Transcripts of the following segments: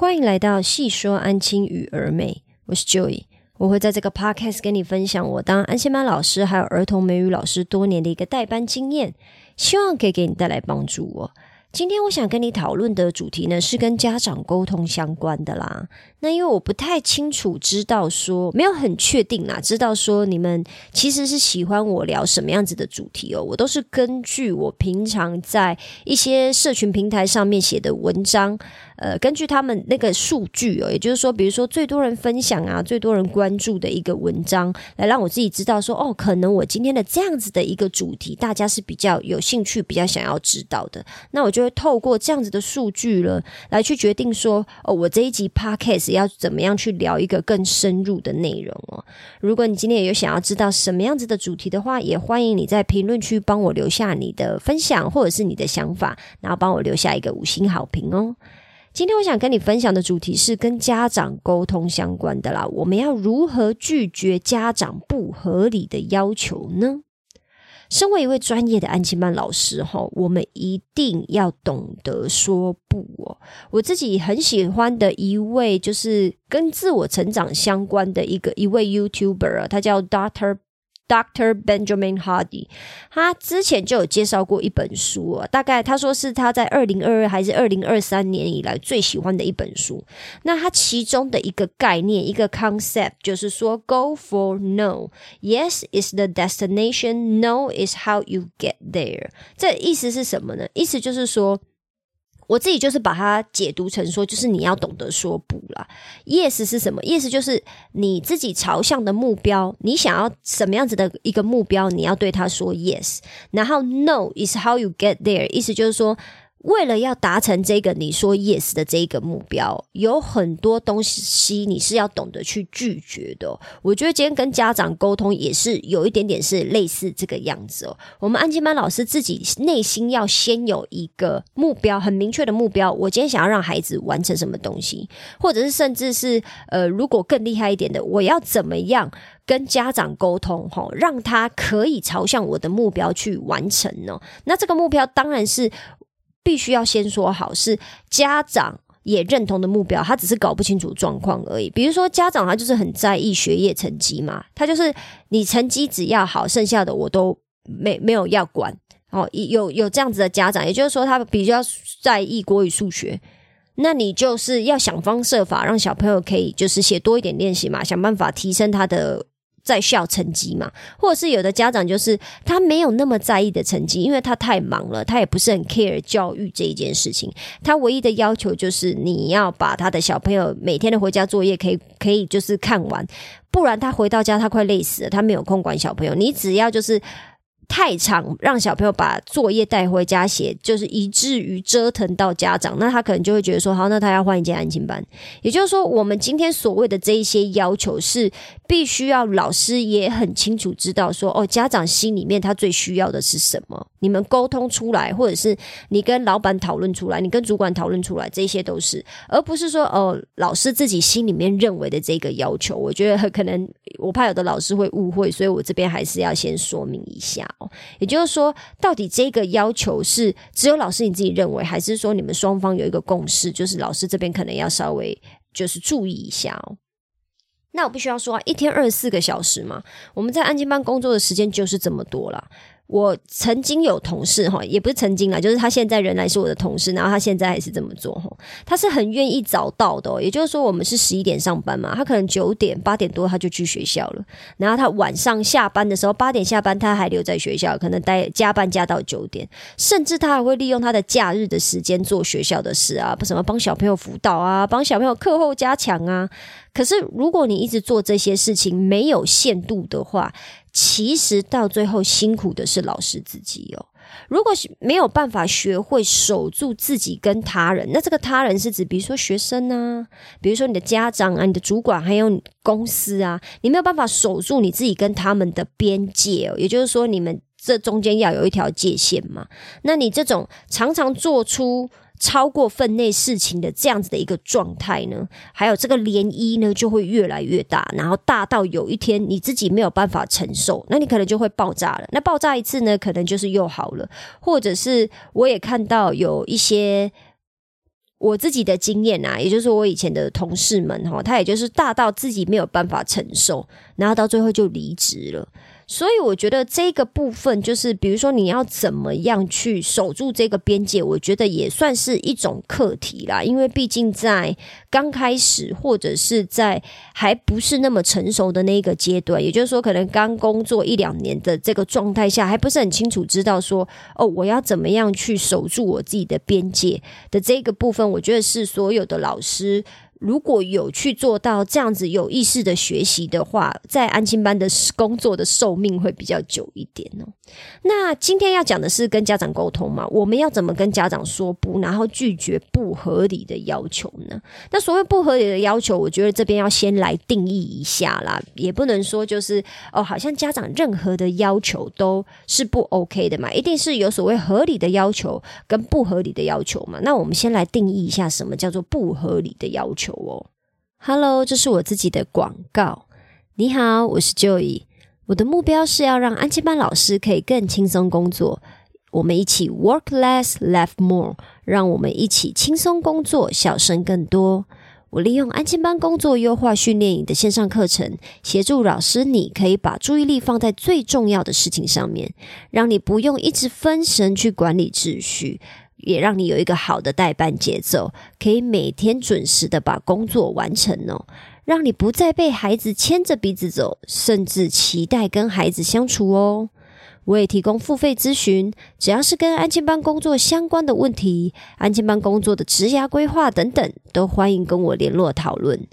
欢迎来到细说安亲与儿美，我是 Joy，我会在这个 podcast 跟你分享我当安心班老师还有儿童美语老师多年的一个代班经验，希望可以给你带来帮助哦。今天我想跟你讨论的主题呢，是跟家长沟通相关的啦。那因为我不太清楚，知道说没有很确定啦，知道说你们其实是喜欢我聊什么样子的主题哦。我都是根据我平常在一些社群平台上面写的文章，呃，根据他们那个数据哦，也就是说，比如说最多人分享啊，最多人关注的一个文章，来让我自己知道说，哦，可能我今天的这样子的一个主题，大家是比较有兴趣、比较想要知道的。那我就就会透过这样子的数据了，来去决定说，哦，我这一集 podcast。要怎么样去聊一个更深入的内容哦？如果你今天有想要知道什么样子的主题的话，也欢迎你在评论区帮我留下你的分享或者是你的想法，然后帮我留下一个五星好评哦。今天我想跟你分享的主题是跟家长沟通相关的啦。我们要如何拒绝家长不合理的要求呢？身为一位专业的安琪曼老师，哈，我们一定要懂得说不哦。我自己很喜欢的一位，就是跟自我成长相关的一个一位 YouTuber，他叫 Doctor。Dr. Benjamin Hardy，他之前就有介绍过一本书啊，大概他说是他在二零二二还是二零二三年以来最喜欢的一本书。那他其中的一个概念，一个 concept，就是说，Go for no. Yes is the destination. No is how you get there. 这意思是什么呢？意思就是说。我自己就是把它解读成说，就是你要懂得说不啦。Yes 是什么？Yes 就是你自己朝向的目标，你想要什么样子的一个目标，你要对他说 Yes。然后 No is how you get there，意思就是说。为了要达成这个你说 yes 的这一个目标，有很多东西你是要懂得去拒绝的。我觉得今天跟家长沟通也是有一点点是类似这个样子哦。我们安静班老师自己内心要先有一个目标，很明确的目标。我今天想要让孩子完成什么东西，或者是甚至是呃，如果更厉害一点的，我要怎么样跟家长沟通，哈，让他可以朝向我的目标去完成呢？那这个目标当然是。必须要先说好，是家长也认同的目标，他只是搞不清楚状况而已。比如说，家长他就是很在意学业成绩嘛，他就是你成绩只要好，剩下的我都没没有要管。哦，有有这样子的家长，也就是说他比较在意国语、数学，那你就是要想方设法让小朋友可以就是写多一点练习嘛，想办法提升他的。在校成绩嘛，或者是有的家长就是他没有那么在意的成绩，因为他太忙了，他也不是很 care 教育这一件事情。他唯一的要求就是你要把他的小朋友每天的回家作业可以可以就是看完，不然他回到家他快累死了，他没有空管小朋友。你只要就是。太长，让小朋友把作业带回家写，就是以至于折腾到家长，那他可能就会觉得说，好，那他要换一间安静班。也就是说，我们今天所谓的这一些要求，是必须要老师也很清楚知道说，哦，家长心里面他最需要的是什么。你们沟通出来，或者是你跟老板讨论出来，你跟主管讨论出来，这些都是，而不是说哦，老师自己心里面认为的这个要求。我觉得可能我怕有的老师会误会，所以我这边还是要先说明一下。也就是说，到底这个要求是只有老师你自己认为，还是说你们双方有一个共识，就是老师这边可能要稍微就是注意一下哦。那我必须要说，一天二十四个小时嘛，我们在安静班工作的时间就是这么多了。我曾经有同事哈，也不是曾经啊，就是他现在仍然是我的同事，然后他现在还是这么做哈。他是很愿意早到的，也就是说，我们是十一点上班嘛，他可能九点八点多他就去学校了，然后他晚上下班的时候八点下班，他还留在学校，可能待加班加到九点，甚至他还会利用他的假日的时间做学校的事啊，什么帮小朋友辅导啊，帮小朋友课后加强啊。可是如果你一直做这些事情没有限度的话，其实到最后辛苦的是老师自己哦。如果没有办法学会守住自己跟他人，那这个他人是指，比如说学生啊，比如说你的家长啊，你的主管，还有公司啊，你没有办法守住你自己跟他们的边界哦。也就是说，你们这中间要有一条界限嘛。那你这种常常做出。超过分内事情的这样子的一个状态呢，还有这个涟漪呢，就会越来越大，然后大到有一天你自己没有办法承受，那你可能就会爆炸了。那爆炸一次呢，可能就是又好了，或者是我也看到有一些我自己的经验啊，也就是我以前的同事们哈，他也就是大到自己没有办法承受，然后到最后就离职了。所以我觉得这个部分就是，比如说你要怎么样去守住这个边界，我觉得也算是一种课题啦。因为毕竟在刚开始或者是在还不是那么成熟的那一个阶段，也就是说，可能刚工作一两年的这个状态下，还不是很清楚知道说，哦，我要怎么样去守住我自己的边界的这个部分，我觉得是所有的老师。如果有去做到这样子有意识的学习的话，在安亲班的工作的寿命会比较久一点哦。那今天要讲的是跟家长沟通嘛？我们要怎么跟家长说不，然后拒绝不合理的要求呢？那所谓不合理的要求，我觉得这边要先来定义一下啦，也不能说就是哦，好像家长任何的要求都是不 OK 的嘛，一定是有所谓合理的要求跟不合理的要求嘛。那我们先来定义一下什么叫做不合理的要求哦。Hello，这是我自己的广告。你好，我是 Joey。我的目标是要让安亲班老师可以更轻松工作。我们一起 work less, laugh more，让我们一起轻松工作，笑声更多。我利用安亲班工作优化训练营的线上课程，协助老师，你可以把注意力放在最重要的事情上面，让你不用一直分神去管理秩序，也让你有一个好的代班节奏，可以每天准时的把工作完成哦。让你不再被孩子牵着鼻子走，甚至期待跟孩子相处哦。我也提供付费咨询，只要是跟安静班工作相关的问题，安静班工作的职涯规划等等，都欢迎跟我联络讨论。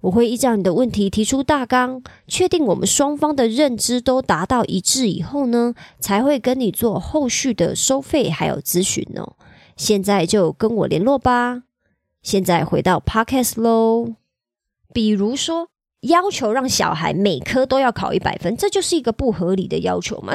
我会依照你的问题提出大纲，确定我们双方的认知都达到一致以后呢，才会跟你做后续的收费还有咨询哦。现在就跟我联络吧。现在回到 Podcast 喽。比如说，要求让小孩每科都要考一百分，这就是一个不合理的要求嘛？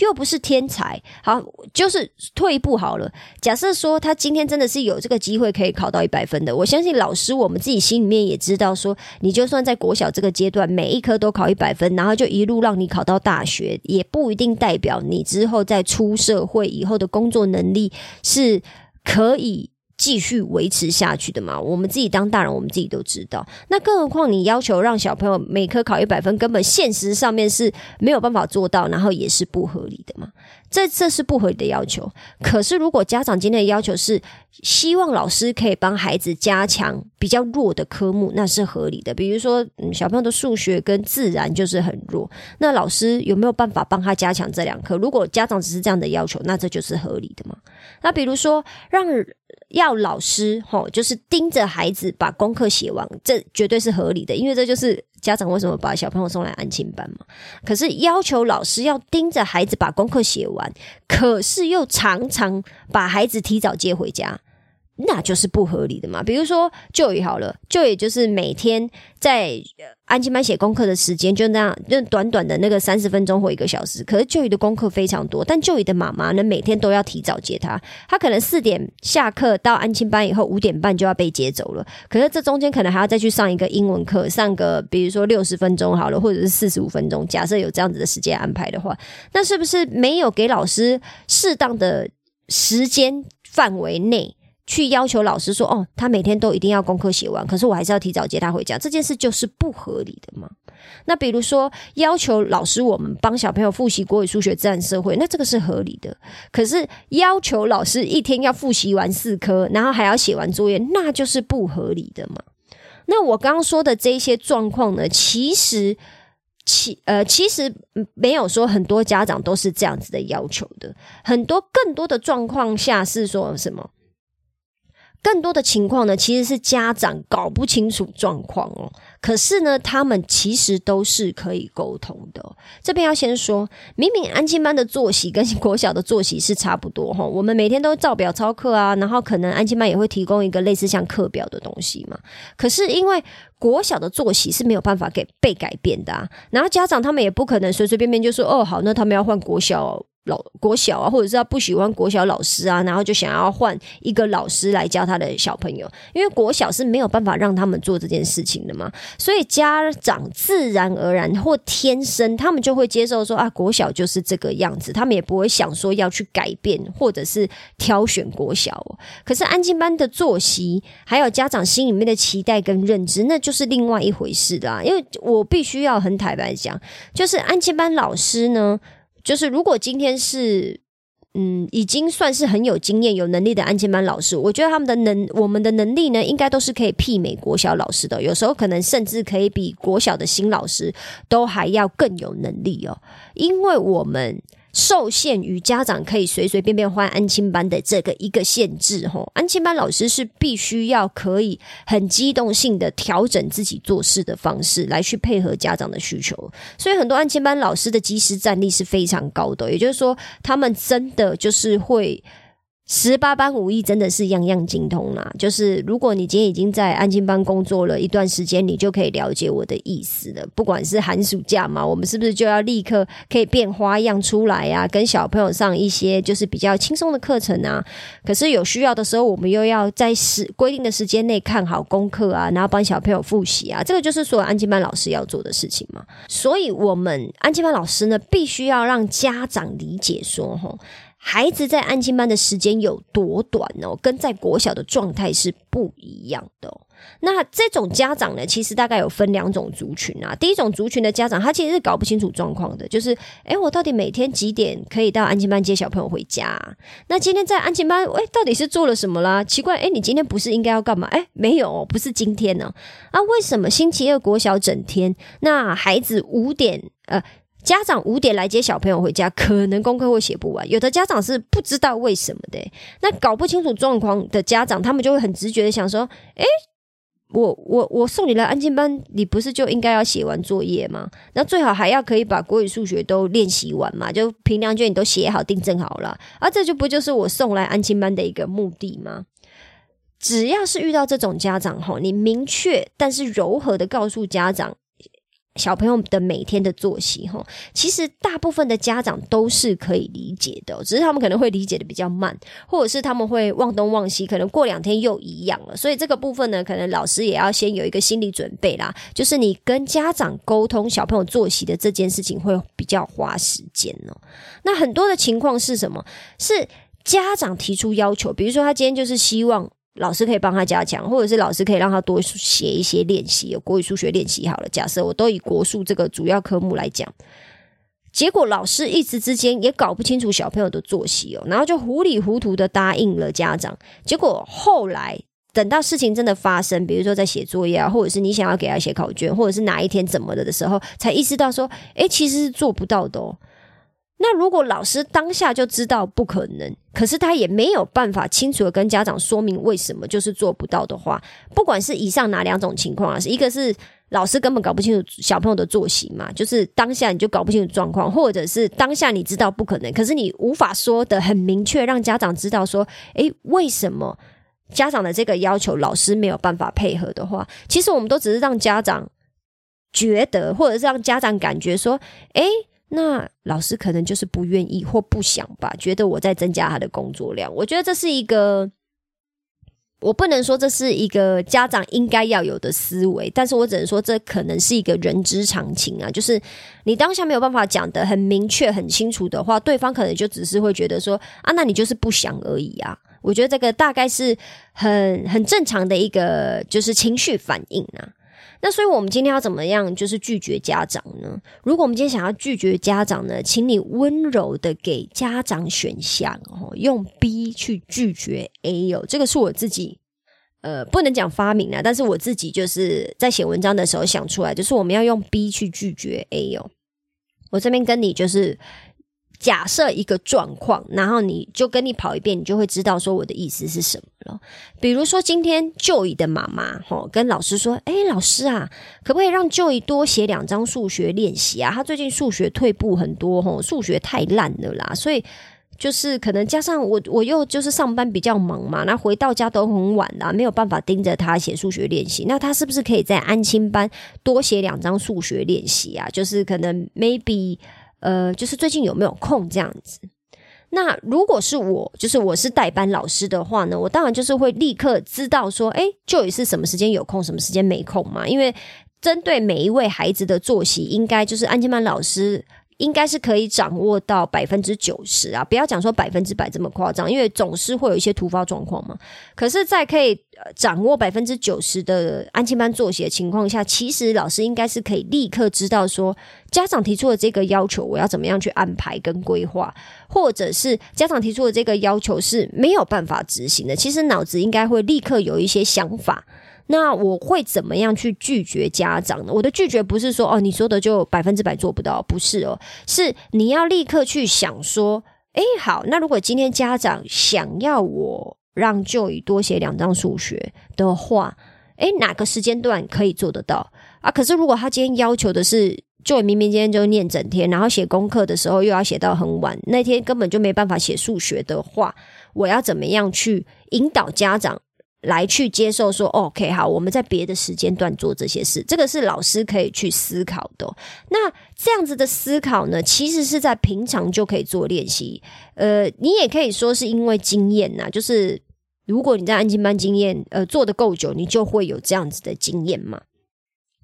又不是天才。好，就是退一步好了。假设说他今天真的是有这个机会可以考到一百分的，我相信老师我们自己心里面也知道，说你就算在国小这个阶段每一科都考一百分，然后就一路让你考到大学，也不一定代表你之后在出社会以后的工作能力是可以。继续维持下去的嘛？我们自己当大人，我们自己都知道。那更何况你要求让小朋友每科考一百分，根本现实上面是没有办法做到，然后也是不合理的嘛。这这是不合理的要求。可是如果家长今天的要求是希望老师可以帮孩子加强比较弱的科目，那是合理的。比如说，小朋友的数学跟自然就是很弱，那老师有没有办法帮他加强这两科？如果家长只是这样的要求，那这就是合理的嘛？那比如说让。要老师吼，就是盯着孩子把功课写完，这绝对是合理的，因为这就是家长为什么把小朋友送来安亲班嘛。可是要求老师要盯着孩子把功课写完，可是又常常把孩子提早接回家。那就是不合理的嘛。比如说，就也好了，就也就是每天在安静班写功课的时间就那样，就短短的那个三十分钟或一个小时。可是就宇的功课非常多，但就宇的妈妈呢，每天都要提早接他。他可能四点下课到安静班以后，五点半就要被接走了。可是这中间可能还要再去上一个英文课，上个比如说六十分钟好了，或者是四十五分钟。假设有这样子的时间安排的话，那是不是没有给老师适当的时间范围内？去要求老师说哦，他每天都一定要功课写完，可是我还是要提早接他回家，这件事就是不合理的嘛？那比如说要求老师我们帮小朋友复习国语、数学、自然、社会，那这个是合理的。可是要求老师一天要复习完四科，然后还要写完作业，那就是不合理的嘛？那我刚刚说的这些状况呢，其实其呃其实没有说很多家长都是这样子的要求的，很多更多的状况下是说什么？更多的情况呢，其实是家长搞不清楚状况哦。可是呢，他们其实都是可以沟通的。这边要先说，明明安静班的作息跟国小的作息是差不多哈，我们每天都照表操课啊，然后可能安静班也会提供一个类似像课表的东西嘛。可是因为国小的作息是没有办法给被改变的，啊，然后家长他们也不可能随随便便就说哦好，那他们要换国小。老国小啊，或者是他不喜欢国小老师啊，然后就想要换一个老师来教他的小朋友，因为国小是没有办法让他们做这件事情的嘛，所以家长自然而然或天生他们就会接受说啊，国小就是这个样子，他们也不会想说要去改变或者是挑选国小。可是安静班的作息，还有家长心里面的期待跟认知，那就是另外一回事啦。因为我必须要很坦白讲，就是安静班老师呢。就是如果今天是嗯，已经算是很有经验、有能力的安静班老师，我觉得他们的能，我们的能力呢，应该都是可以媲美国小老师的。有时候可能甚至可以比国小的新老师都还要更有能力哦，因为我们。受限于家长可以随随便便换安亲班的这个一个限制，吼，安亲班老师是必须要可以很机动性的调整自己做事的方式，来去配合家长的需求。所以很多安亲班老师的及时战力是非常高的，也就是说，他们真的就是会。十八般武艺真的是样样精通啦。就是如果你今天已经在安静班工作了一段时间，你就可以了解我的意思了。不管是寒暑假嘛，我们是不是就要立刻可以变花样出来呀？跟小朋友上一些就是比较轻松的课程啊。可是有需要的时候，我们又要在时规定的时间内看好功课啊，然后帮小朋友复习啊。这个就是所有安静班老师要做的事情嘛。所以，我们安静班老师呢，必须要让家长理解说，吼。孩子在安静班的时间有多短哦，跟在国小的状态是不一样的。那这种家长呢，其实大概有分两种族群啊。第一种族群的家长，他其实是搞不清楚状况的，就是诶，我到底每天几点可以到安静班接小朋友回家？那今天在安静班，诶，到底是做了什么啦？奇怪，诶，你今天不是应该要干嘛？诶，没有，不是今天呢。啊，为什么星期二国小整天？那孩子五点呃。家长五点来接小朋友回家，可能功课会写不完。有的家长是不知道为什么的，那搞不清楚状况的家长，他们就会很直觉的想说：“诶，我我我送你来安静班，你不是就应该要写完作业吗？那最好还要可以把国语、数学都练习完嘛，就平量卷你都写好、订正好了。啊，这就不就是我送来安静班的一个目的吗？只要是遇到这种家长哈，你明确但是柔和的告诉家长。”小朋友的每天的作息，哈，其实大部分的家长都是可以理解的，只是他们可能会理解的比较慢，或者是他们会忘东忘西，可能过两天又一样了。所以这个部分呢，可能老师也要先有一个心理准备啦，就是你跟家长沟通小朋友作息的这件事情会比较花时间哦。那很多的情况是什么？是家长提出要求，比如说他今天就是希望。老师可以帮他加强，或者是老师可以让他多写一些练习，有国语、数学练习好了。假设我都以国数这个主要科目来讲，结果老师一时之间也搞不清楚小朋友的作息哦，然后就糊里糊涂的答应了家长。结果后来等到事情真的发生，比如说在写作业啊，或者是你想要给他写考卷，或者是哪一天怎么了的时候，才意识到说，诶，其实是做不到的哦。那如果老师当下就知道不可能，可是他也没有办法清楚的跟家长说明为什么就是做不到的话，不管是以上哪两种情况啊，一个是老师根本搞不清楚小朋友的作息嘛，就是当下你就搞不清楚状况，或者是当下你知道不可能，可是你无法说的很明确，让家长知道说，诶，为什么家长的这个要求老师没有办法配合的话，其实我们都只是让家长觉得，或者是让家长感觉说，诶。那老师可能就是不愿意或不想吧，觉得我在增加他的工作量。我觉得这是一个，我不能说这是一个家长应该要有的思维，但是我只能说这可能是一个人之常情啊。就是你当下没有办法讲的很明确、很清楚的话，对方可能就只是会觉得说啊，那你就是不想而已啊。我觉得这个大概是很很正常的一个就是情绪反应啊。那所以，我们今天要怎么样，就是拒绝家长呢？如果我们今天想要拒绝家长呢，请你温柔的给家长选项，哦，用 B 去拒绝 A 哦。这个是我自己，呃，不能讲发明啊，但是我自己就是在写文章的时候想出来，就是我们要用 B 去拒绝 A 哦。我这边跟你就是。假设一个状况，然后你就跟你跑一遍，你就会知道说我的意思是什么了。比如说今天就姨的妈妈吼跟老师说：“哎，老师啊，可不可以让就姨多写两张数学练习啊？他最近数学退步很多，吼，数学太烂了啦。所以就是可能加上我我又就是上班比较忙嘛，那回到家都很晚啦，没有办法盯着他写数学练习。那他是不是可以在安亲班多写两张数学练习啊？就是可能 maybe。”呃，就是最近有没有空这样子？那如果是我，就是我是代班老师的话呢，我当然就是会立刻知道说，哎，就也是什么时间有空，什么时间没空嘛。因为针对每一位孩子的作息，应该就是安静班老师。应该是可以掌握到百分之九十啊，不要讲说百分之百这么夸张，因为总是会有一些突发状况嘛。可是，在可以掌握百分之九十的安静班作息的情况下，其实老师应该是可以立刻知道说，家长提出的这个要求，我要怎么样去安排跟规划，或者是家长提出的这个要求是没有办法执行的，其实脑子应该会立刻有一些想法。那我会怎么样去拒绝家长呢？我的拒绝不是说哦，你说的就百分之百做不到，不是哦，是你要立刻去想说，哎，好，那如果今天家长想要我让就以多写两张数学的话，哎，哪个时间段可以做得到啊？可是如果他今天要求的是，就明明今天就念整天，然后写功课的时候又要写到很晚，那天根本就没办法写数学的话，我要怎么样去引导家长？来去接受说，OK，好，我们在别的时间段做这些事，这个是老师可以去思考的。那这样子的思考呢，其实是在平常就可以做练习。呃，你也可以说是因为经验呐，就是如果你在安静班经验呃做的够久，你就会有这样子的经验嘛。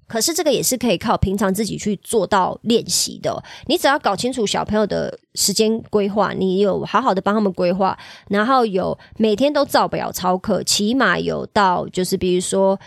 可是这个也是可以靠平常自己去做到练习的。你只要搞清楚小朋友的时间规划，你有好好的帮他们规划，然后有每天都照表操课，起码有到就是比如说。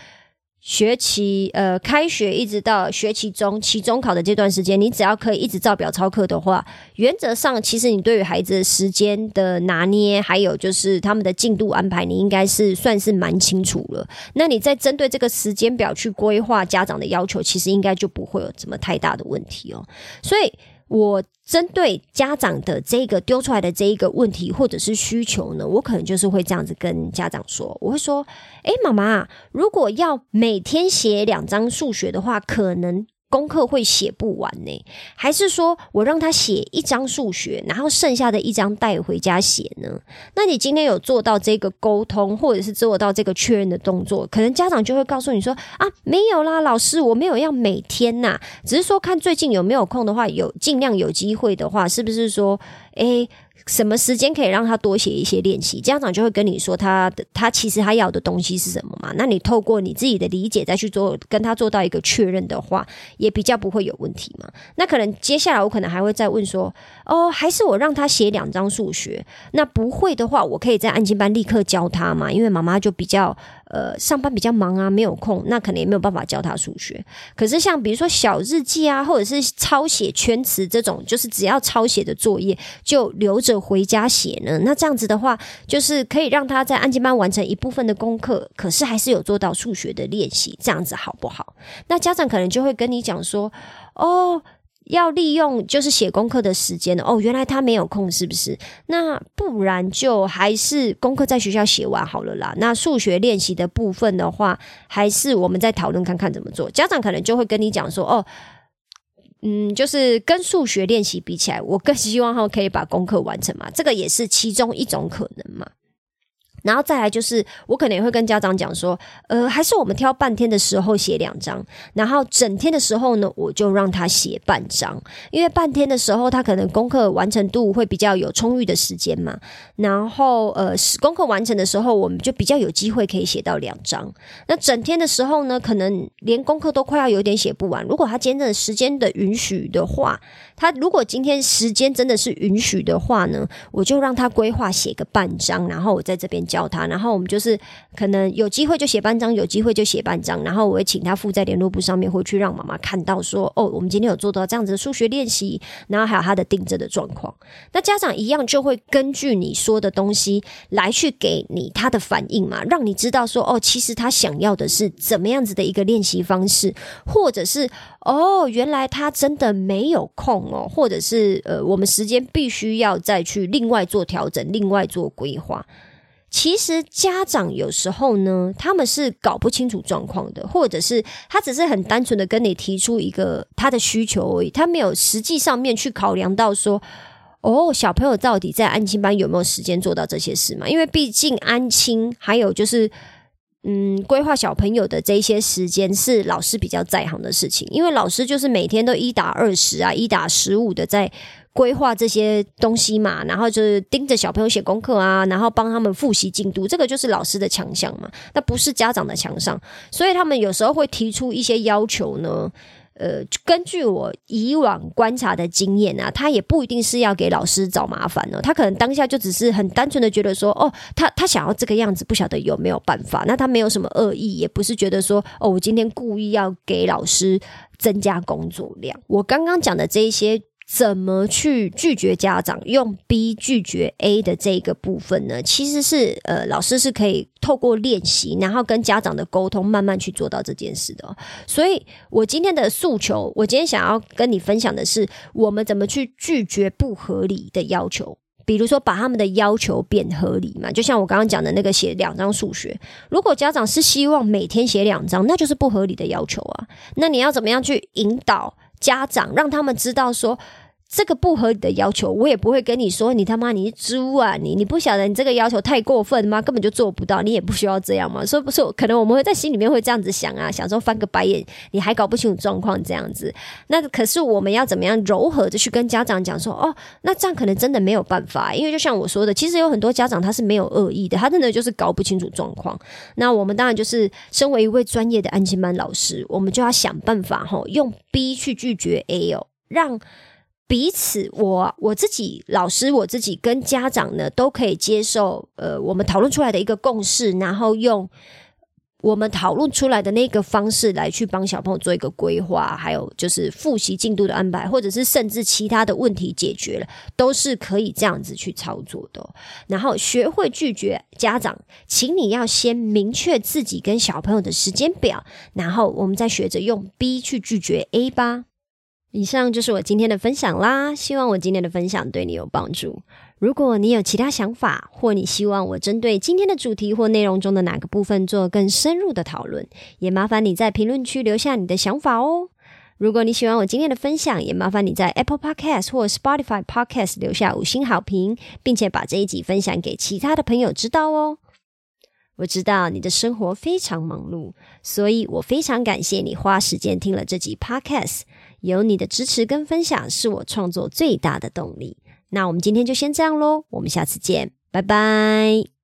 学期呃，开学一直到学期中期中考的这段时间，你只要可以一直照表操课的话，原则上其实你对于孩子时间的拿捏，还有就是他们的进度安排，你应该是算是蛮清楚了。那你在针对这个时间表去规划家长的要求，其实应该就不会有什么太大的问题哦。所以。我针对家长的这个丢出来的这一个问题或者是需求呢，我可能就是会这样子跟家长说，我会说，诶，妈妈，如果要每天写两张数学的话，可能。功课会写不完呢，还是说我让他写一张数学，然后剩下的一张带回家写呢？那你今天有做到这个沟通，或者是做到这个确认的动作，可能家长就会告诉你说啊，没有啦，老师，我没有要每天呐，只是说看最近有没有空的话，有尽量有机会的话，是不是说，诶？什么时间可以让他多写一些练习？家长就会跟你说他的他其实他要的东西是什么嘛？那你透过你自己的理解再去做跟他做到一个确认的话，也比较不会有问题嘛。那可能接下来我可能还会再问说，哦，还是我让他写两张数学？那不会的话，我可以在安静班立刻教他嘛？因为妈妈就比较。呃，上班比较忙啊，没有空，那可能也没有办法教他数学。可是像比如说小日记啊，或者是抄写圈词这种，就是只要抄写的作业就留着回家写呢。那这样子的话，就是可以让他在安静班完成一部分的功课，可是还是有做到数学的练习，这样子好不好？那家长可能就会跟你讲说，哦。要利用就是写功课的时间哦，原来他没有空，是不是？那不然就还是功课在学校写完好了啦。那数学练习的部分的话，还是我们再讨论看看怎么做。家长可能就会跟你讲说，哦，嗯，就是跟数学练习比起来，我更希望他可以把功课完成嘛，这个也是其中一种可能嘛。然后再来就是，我可能也会跟家长讲说，呃，还是我们挑半天的时候写两张，然后整天的时候呢，我就让他写半张，因为半天的时候他可能功课完成度会比较有充裕的时间嘛。然后呃，功课完成的时候，我们就比较有机会可以写到两张。那整天的时候呢，可能连功课都快要有点写不完。如果他今天的时间的允许的话，他如果今天时间真的是允许的话呢，我就让他规划写个半张，然后我在这边。教他，然后我们就是可能有机会就写半张，有机会就写半张，然后我会请他附在联络簿上面，回去让妈妈看到说，哦，我们今天有做到这样子的数学练习，然后还有他的订正的状况。那家长一样就会根据你说的东西来去给你他的反应嘛，让你知道说，哦，其实他想要的是怎么样子的一个练习方式，或者是哦，原来他真的没有空哦，或者是呃，我们时间必须要再去另外做调整，另外做规划。其实家长有时候呢，他们是搞不清楚状况的，或者是他只是很单纯的跟你提出一个他的需求而已，他没有实际上面去考量到说，哦，小朋友到底在安亲班有没有时间做到这些事嘛？因为毕竟安亲还有就是，嗯，规划小朋友的这些时间是老师比较在行的事情，因为老师就是每天都一打二十啊，一打十五的在。规划这些东西嘛，然后就是盯着小朋友写功课啊，然后帮他们复习进度，这个就是老师的强项嘛，那不是家长的强项，所以他们有时候会提出一些要求呢。呃，根据我以往观察的经验啊，他也不一定是要给老师找麻烦哦，他可能当下就只是很单纯的觉得说，哦，他他想要这个样子，不晓得有没有办法，那他没有什么恶意，也不是觉得说，哦，我今天故意要给老师增加工作量。我刚刚讲的这一些。怎么去拒绝家长用 B 拒绝 A 的这个部分呢？其实是呃，老师是可以透过练习，然后跟家长的沟通，慢慢去做到这件事的。所以，我今天的诉求，我今天想要跟你分享的是，我们怎么去拒绝不合理的要求。比如说，把他们的要求变合理嘛？就像我刚刚讲的那个写两张数学，如果家长是希望每天写两张，那就是不合理的要求啊。那你要怎么样去引导？家长让他们知道说。这个不合理的要求，我也不会跟你说，你他妈你是猪啊！你你不晓得你这个要求太过分吗？根本就做不到，你也不需要这样嘛。所以不是，可能我们会在心里面会这样子想啊，想说翻个白眼，你还搞不清楚状况这样子。那可是我们要怎么样柔和的去跟家长讲说，哦，那这样可能真的没有办法，因为就像我说的，其实有很多家长他是没有恶意的，他真的就是搞不清楚状况。那我们当然就是身为一位专业的安心班老师，我们就要想办法哈，用 B 去拒绝 A 哦，让。彼此，我我自己老师，我自己跟家长呢，都可以接受。呃，我们讨论出来的一个共识，然后用我们讨论出来的那个方式来去帮小朋友做一个规划，还有就是复习进度的安排，或者是甚至其他的问题解决了，都是可以这样子去操作的。然后学会拒绝家长，请你要先明确自己跟小朋友的时间表，然后我们再学着用 B 去拒绝 A 吧。以上就是我今天的分享啦，希望我今天的分享对你有帮助。如果你有其他想法，或你希望我针对今天的主题或内容中的哪个部分做更深入的讨论，也麻烦你在评论区留下你的想法哦。如果你喜欢我今天的分享，也麻烦你在 Apple Podcast 或 Spotify Podcast 留下五星好评，并且把这一集分享给其他的朋友知道哦。我知道你的生活非常忙碌，所以我非常感谢你花时间听了这集 Podcast。有你的支持跟分享，是我创作最大的动力。那我们今天就先这样喽，我们下次见，拜拜。